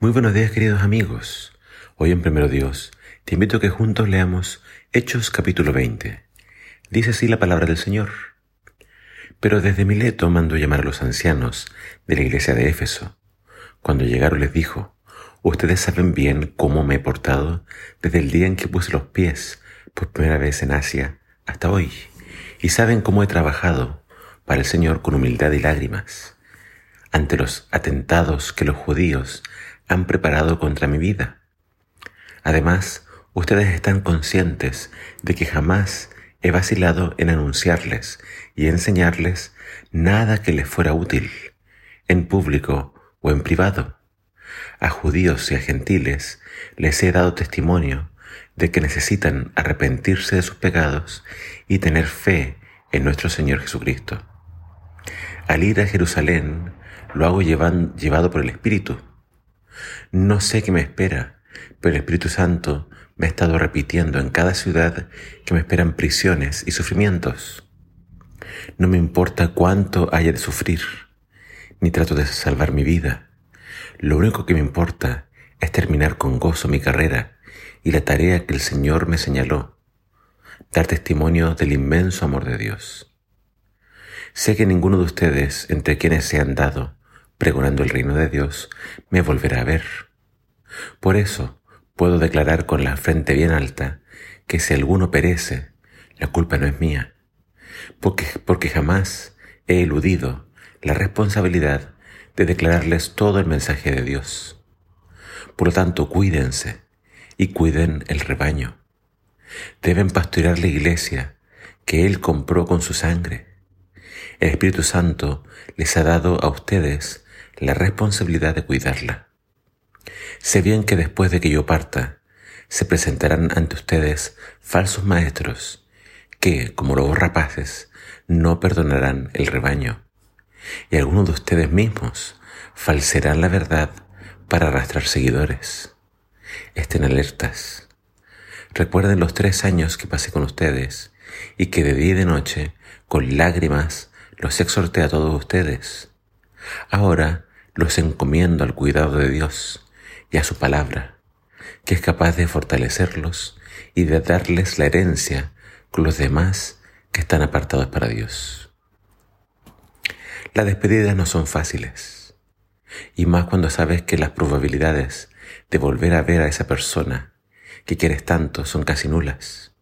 Muy buenos días queridos amigos. Hoy en Primero Dios te invito a que juntos leamos Hechos capítulo 20. Dice así la palabra del Señor. Pero desde Mileto mandó llamar a los ancianos de la iglesia de Éfeso. Cuando llegaron les dijo, Ustedes saben bien cómo me he portado desde el día en que puse los pies por primera vez en Asia hasta hoy, y saben cómo he trabajado para el Señor con humildad y lágrimas, ante los atentados que los judíos han preparado contra mi vida. Además, ustedes están conscientes de que jamás he vacilado en anunciarles y enseñarles nada que les fuera útil, en público o en privado. A judíos y a gentiles les he dado testimonio de que necesitan arrepentirse de sus pecados y tener fe en nuestro Señor Jesucristo. Al ir a Jerusalén, lo hago llevado por el Espíritu no sé qué me espera, pero el Espíritu Santo me ha estado repitiendo en cada ciudad que me esperan prisiones y sufrimientos. No me importa cuánto haya de sufrir, ni trato de salvar mi vida. Lo único que me importa es terminar con gozo mi carrera y la tarea que el Señor me señaló, dar testimonio del inmenso amor de Dios. Sé que ninguno de ustedes, entre quienes se han dado, pregonando el reino de Dios, me volverá a ver. Por eso puedo declarar con la frente bien alta que si alguno perece, la culpa no es mía, porque, porque jamás he eludido la responsabilidad de declararles todo el mensaje de Dios. Por lo tanto, cuídense y cuiden el rebaño. Deben pastorear la iglesia que Él compró con su sangre. El Espíritu Santo les ha dado a ustedes la responsabilidad de cuidarla. Sé bien que después de que yo parta, se presentarán ante ustedes falsos maestros que, como lobos rapaces, no perdonarán el rebaño. Y algunos de ustedes mismos falserán la verdad para arrastrar seguidores. Estén alertas. Recuerden los tres años que pasé con ustedes y que de día y de noche, con lágrimas, los exhorté a todos ustedes. Ahora los encomiendo al cuidado de Dios y a su palabra, que es capaz de fortalecerlos y de darles la herencia con los demás que están apartados para Dios. Las despedidas no son fáciles, y más cuando sabes que las probabilidades de volver a ver a esa persona que quieres tanto son casi nulas.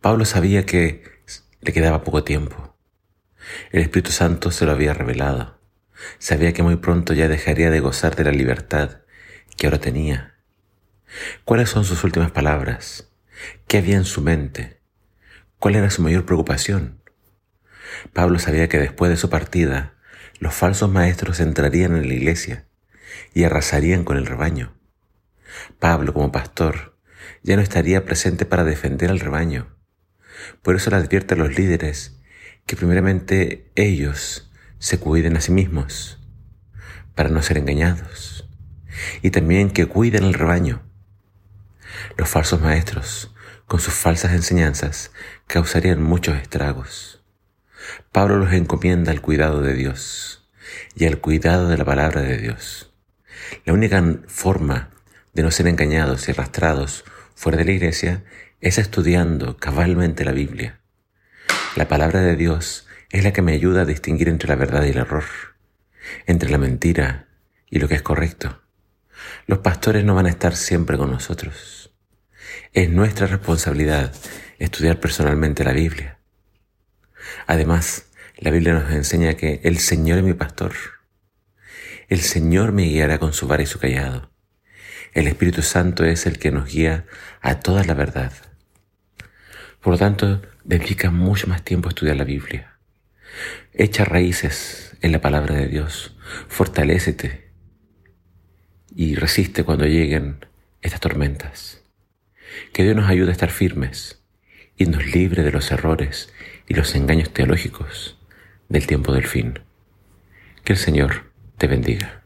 Pablo sabía que le quedaba poco tiempo. El Espíritu Santo se lo había revelado Sabía que muy pronto ya dejaría de gozar de la libertad que ahora tenía. ¿Cuáles son sus últimas palabras? ¿Qué había en su mente? ¿Cuál era su mayor preocupación? Pablo sabía que después de su partida, los falsos maestros entrarían en la iglesia y arrasarían con el rebaño. Pablo, como pastor, ya no estaría presente para defender al rebaño. Por eso le advierte a los líderes que primeramente ellos se cuiden a sí mismos para no ser engañados y también que cuiden el rebaño. Los falsos maestros, con sus falsas enseñanzas, causarían muchos estragos. Pablo los encomienda al cuidado de Dios y al cuidado de la palabra de Dios. La única forma de no ser engañados y arrastrados fuera de la iglesia es estudiando cabalmente la Biblia. La palabra de Dios es la que me ayuda a distinguir entre la verdad y el error, entre la mentira y lo que es correcto. Los pastores no van a estar siempre con nosotros. Es nuestra responsabilidad estudiar personalmente la Biblia. Además, la Biblia nos enseña que el Señor es mi pastor. El Señor me guiará con su vara y su callado. El Espíritu Santo es el que nos guía a toda la verdad. Por lo tanto, dedica mucho más tiempo a estudiar la Biblia. Echa raíces en la palabra de Dios, fortalécete y resiste cuando lleguen estas tormentas. Que Dios nos ayude a estar firmes y nos libre de los errores y los engaños teológicos del tiempo del fin. Que el Señor te bendiga.